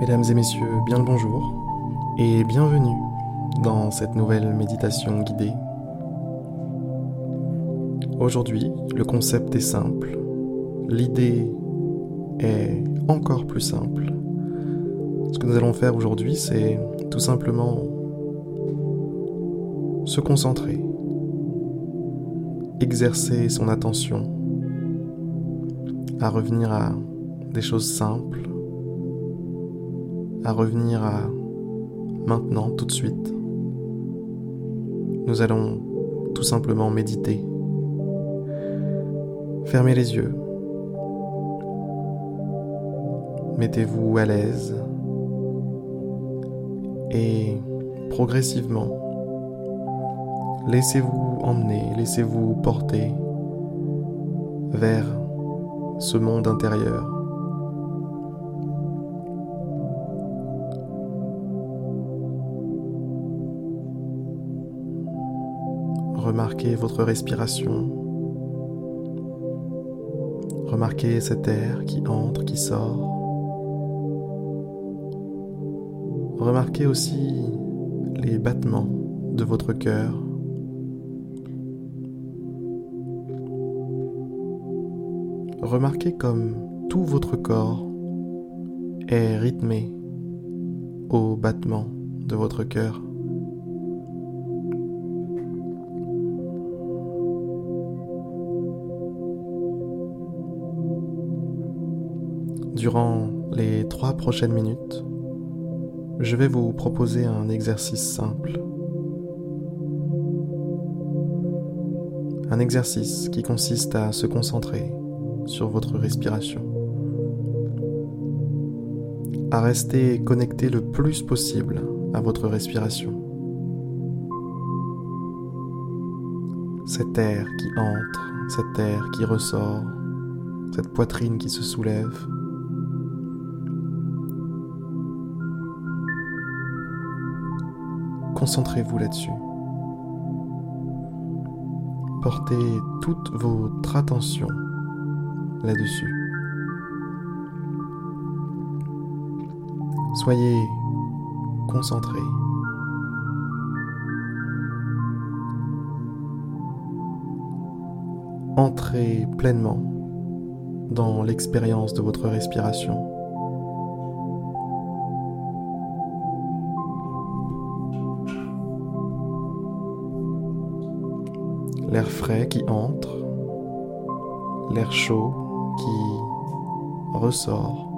Mesdames et messieurs, bien le bonjour et bienvenue dans cette nouvelle méditation guidée. Aujourd'hui, le concept est simple, l'idée est encore plus simple. Ce que nous allons faire aujourd'hui, c'est tout simplement se concentrer, exercer son attention à revenir à des choses simples, à revenir à maintenant, tout de suite. Nous allons tout simplement méditer. Fermez les yeux. Mettez-vous à l'aise et progressivement, laissez-vous emmener, laissez-vous porter vers ce monde intérieur Remarquez votre respiration. Remarquez cet air qui entre, qui sort. Remarquez aussi les battements de votre cœur. Remarquez comme tout votre corps est rythmé au battement de votre cœur. Durant les trois prochaines minutes, je vais vous proposer un exercice simple. Un exercice qui consiste à se concentrer sur votre respiration. À rester connecté le plus possible à votre respiration. Cet air qui entre, cet air qui ressort, cette poitrine qui se soulève, Concentrez-vous là-dessus. Portez toute votre attention là-dessus. Soyez concentré. Entrez pleinement dans l'expérience de votre respiration. L'air frais qui entre, l'air chaud qui ressort.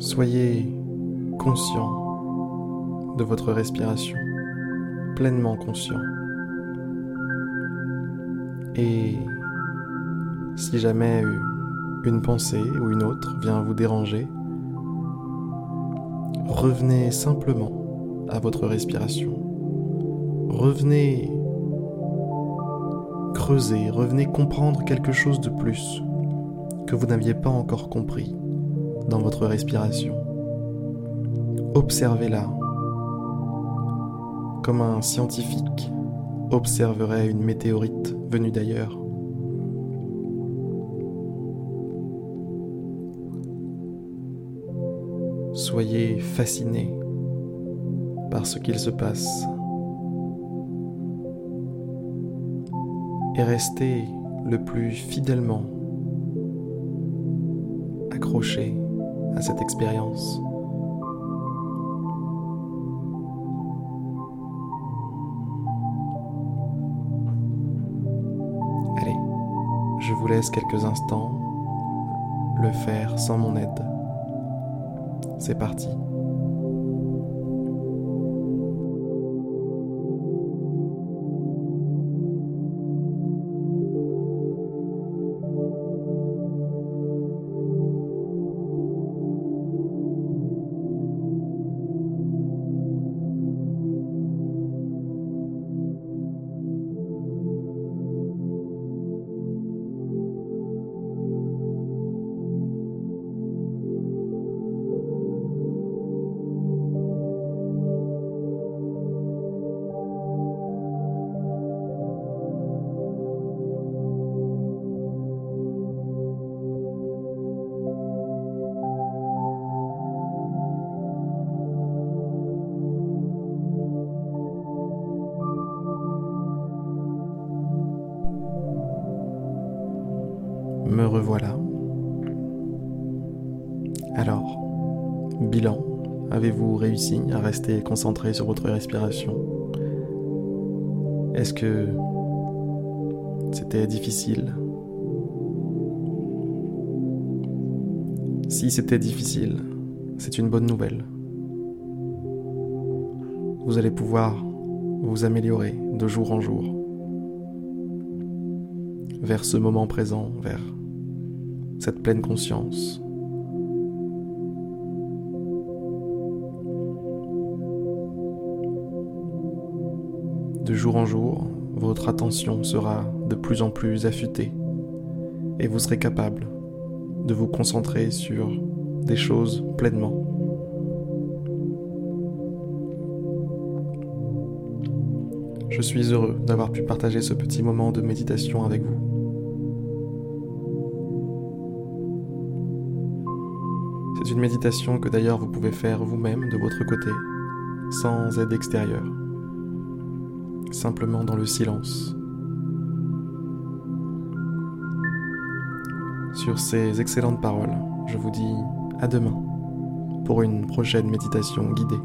Soyez conscient de votre respiration, pleinement conscient. Et si jamais une pensée ou une autre vient vous déranger, revenez simplement à votre respiration. Revenez creuser, revenez comprendre quelque chose de plus que vous n'aviez pas encore compris dans votre respiration. Observez-la comme un scientifique observerait une météorite venue d'ailleurs. Soyez fasciné par ce qu'il se passe et restez le plus fidèlement accroché à cette expérience. Allez, je vous laisse quelques instants le faire sans mon aide. C'est parti. Voilà. Alors, bilan, avez-vous réussi à rester concentré sur votre respiration? Est-ce que c'était difficile? Si c'était difficile, c'est une bonne nouvelle. Vous allez pouvoir vous améliorer de jour en jour vers ce moment présent, vers cette pleine conscience. De jour en jour, votre attention sera de plus en plus affûtée et vous serez capable de vous concentrer sur des choses pleinement. Je suis heureux d'avoir pu partager ce petit moment de méditation avec vous. Une méditation que d'ailleurs vous pouvez faire vous-même de votre côté, sans aide extérieure, simplement dans le silence. Sur ces excellentes paroles, je vous dis à demain pour une prochaine méditation guidée.